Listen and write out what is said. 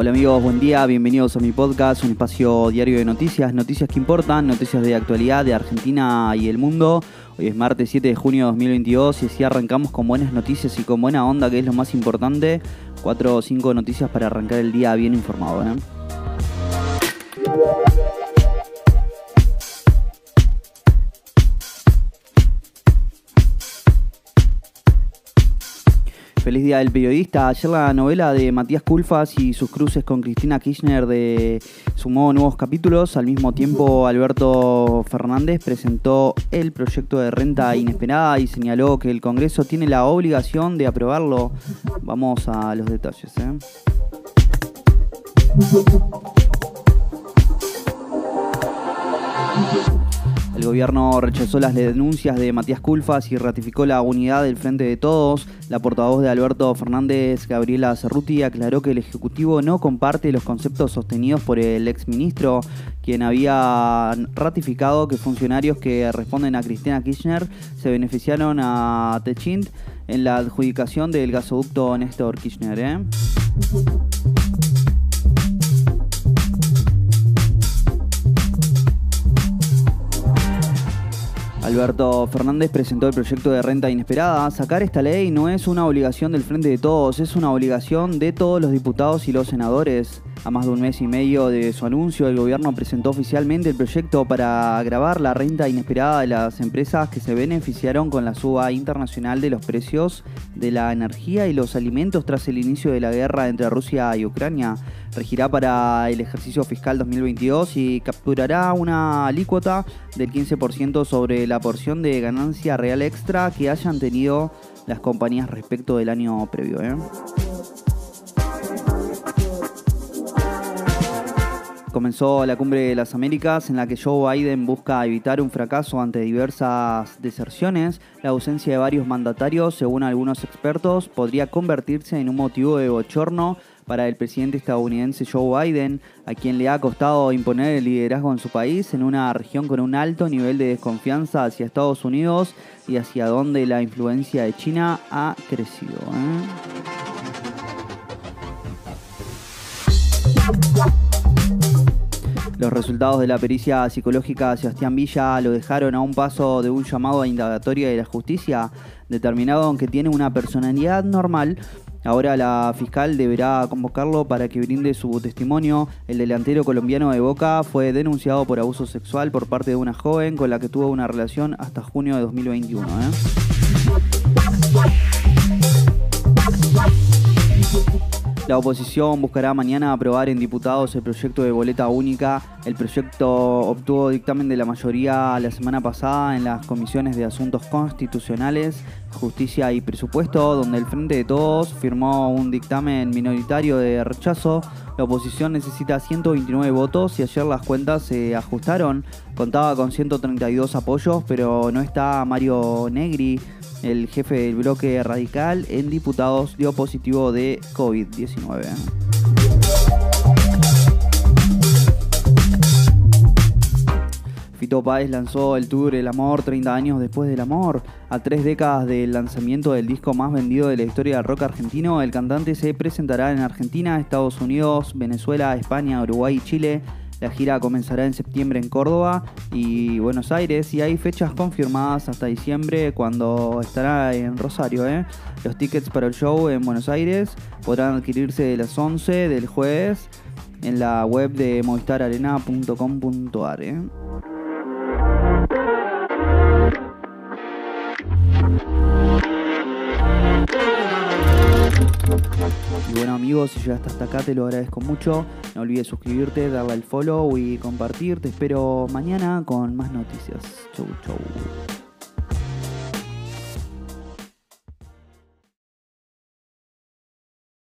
Hola amigos, buen día, bienvenidos a mi podcast, un espacio diario de noticias, noticias que importan, noticias de actualidad de Argentina y el mundo. Hoy es martes 7 de junio de 2022 y así arrancamos con buenas noticias y con buena onda, que es lo más importante. Cuatro o cinco noticias para arrancar el día bien informado. ¿eh? Feliz Día del Periodista. Ayer la novela de Matías Culfas y sus cruces con Cristina Kirchner de, sumó nuevos capítulos. Al mismo tiempo, Alberto Fernández presentó el proyecto de renta inesperada y señaló que el Congreso tiene la obligación de aprobarlo. Vamos a los detalles. ¿eh? El gobierno rechazó las denuncias de Matías Culfas y ratificó la unidad del Frente de Todos. La portavoz de Alberto Fernández, Gabriela Cerruti, aclaró que el Ejecutivo no comparte los conceptos sostenidos por el exministro, quien había ratificado que funcionarios que responden a Cristina Kirchner se beneficiaron a Techint en la adjudicación del gasoducto Néstor Kirchner. ¿eh? Alberto Fernández presentó el proyecto de renta inesperada. Sacar esta ley no es una obligación del Frente de Todos, es una obligación de todos los diputados y los senadores. A más de un mes y medio de su anuncio, el gobierno presentó oficialmente el proyecto para agravar la renta inesperada de las empresas que se beneficiaron con la suba internacional de los precios de la energía y los alimentos tras el inicio de la guerra entre Rusia y Ucrania. Regirá para el ejercicio fiscal 2022 y capturará una alícuota del 15% sobre la porción de ganancia real extra que hayan tenido las compañías respecto del año previo. ¿eh? Comenzó la cumbre de las Américas en la que Joe Biden busca evitar un fracaso ante diversas deserciones. La ausencia de varios mandatarios, según algunos expertos, podría convertirse en un motivo de bochorno para el presidente estadounidense Joe Biden, a quien le ha costado imponer el liderazgo en su país en una región con un alto nivel de desconfianza hacia Estados Unidos y hacia donde la influencia de China ha crecido. ¿eh? Los resultados de la pericia psicológica de Sebastián Villa lo dejaron a un paso de un llamado a indagatoria de la justicia, determinado que tiene una personalidad normal. Ahora la fiscal deberá convocarlo para que brinde su testimonio. El delantero colombiano de Boca fue denunciado por abuso sexual por parte de una joven con la que tuvo una relación hasta junio de 2021. La oposición buscará mañana aprobar en diputados el proyecto de boleta única. El proyecto obtuvo dictamen de la mayoría la semana pasada en las comisiones de Asuntos Constitucionales, Justicia y Presupuesto, donde el Frente de Todos firmó un dictamen minoritario de rechazo. La oposición necesita 129 votos y ayer las cuentas se ajustaron. Contaba con 132 apoyos, pero no está Mario Negri el jefe del bloque radical en diputados dio positivo de COVID-19. Fito Páez lanzó el tour El Amor 30 años después del amor. A tres décadas del lanzamiento del disco más vendido de la historia del rock argentino, el cantante se presentará en Argentina, Estados Unidos, Venezuela, España, Uruguay y Chile la gira comenzará en septiembre en Córdoba y Buenos Aires y hay fechas confirmadas hasta diciembre cuando estará en Rosario. ¿eh? Los tickets para el show en Buenos Aires podrán adquirirse de las 11 del jueves en la web de movistararena.com.ar. ¿eh? Y bueno amigos, si llegaste hasta acá te lo agradezco mucho. No olvides suscribirte, darle al follow y compartir. Te espero mañana con más noticias. Chau, chau.